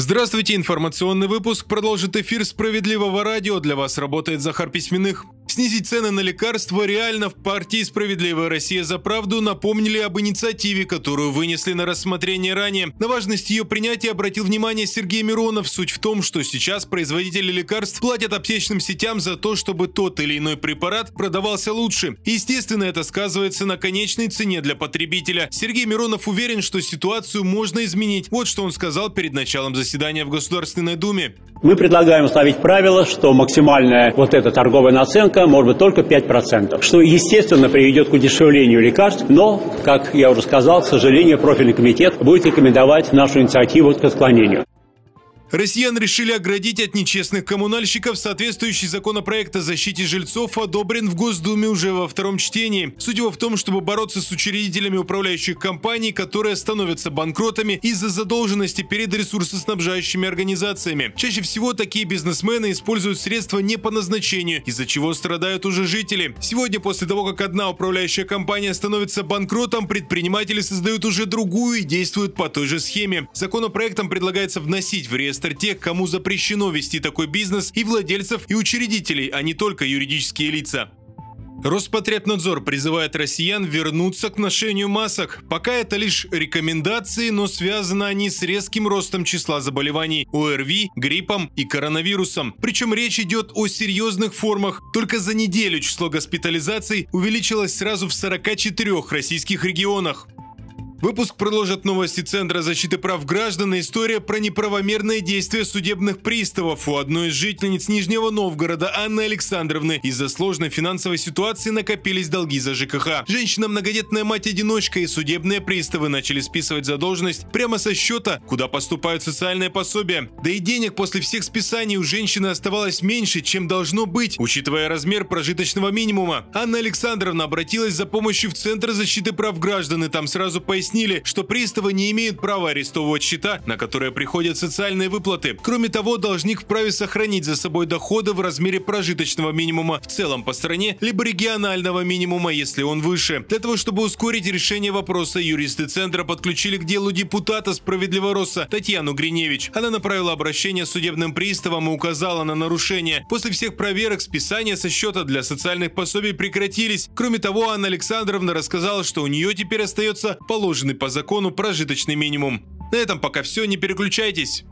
Здравствуйте, информационный выпуск продолжит эфир «Справедливого радио». Для вас работает Захар Письменных. Снизить цены на лекарства реально в партии «Справедливая Россия за правду» напомнили об инициативе, которую вынесли на рассмотрение ранее. На важность ее принятия обратил внимание Сергей Миронов. Суть в том, что сейчас производители лекарств платят аптечным сетям за то, чтобы тот или иной препарат продавался лучше. Естественно, это сказывается на конечной цене для потребителя. Сергей Миронов уверен, что ситуацию можно изменить. Вот что он сказал перед началом заседания в Государственной Думе. Мы предлагаем установить правило, что максимальная вот эта торговая наценка может быть только 5%, что, естественно, приведет к удешевлению лекарств, но, как я уже сказал, к сожалению, профильный комитет будет рекомендовать нашу инициативу к отклонению. Россиян решили оградить от нечестных коммунальщиков. Соответствующий законопроект о защите жильцов одобрен в Госдуме уже во втором чтении. Суть его в том, чтобы бороться с учредителями управляющих компаний, которые становятся банкротами из-за задолженности перед ресурсоснабжающими организациями. Чаще всего такие бизнесмены используют средства не по назначению, из-за чего страдают уже жители. Сегодня, после того, как одна управляющая компания становится банкротом, предприниматели создают уже другую и действуют по той же схеме. Законопроектом предлагается вносить в реестр реестр тех, кому запрещено вести такой бизнес, и владельцев, и учредителей, а не только юридические лица. Роспотребнадзор призывает россиян вернуться к ношению масок. Пока это лишь рекомендации, но связаны они с резким ростом числа заболеваний ОРВИ, гриппом и коронавирусом. Причем речь идет о серьезных формах. Только за неделю число госпитализаций увеличилось сразу в 44 российских регионах. Выпуск продолжит новости Центра защиты прав граждан и история про неправомерные действия судебных приставов у одной из жительниц Нижнего Новгорода Анны Александровны. Из-за сложной финансовой ситуации накопились долги за ЖКХ. Женщина многодетная мать-одиночка и судебные приставы начали списывать задолженность прямо со счета, куда поступают социальные пособия. Да и денег после всех списаний у женщины оставалось меньше, чем должно быть, учитывая размер прожиточного минимума. Анна Александровна обратилась за помощью в Центр защиты прав граждан и там сразу пояснила, пояснили, что приставы не имеют права арестовывать счета, на которые приходят социальные выплаты. Кроме того, должник вправе сохранить за собой доходы в размере прожиточного минимума в целом по стране, либо регионального минимума, если он выше. Для того, чтобы ускорить решение вопроса, юристы Центра подключили к делу депутата Справедливороса Татьяну Гриневич. Она направила обращение судебным приставом и указала на нарушение. После всех проверок списания со счета для социальных пособий прекратились. Кроме того, Анна Александровна рассказала, что у нее теперь остается положенный по закону прожиточный минимум. На этом пока все, не переключайтесь.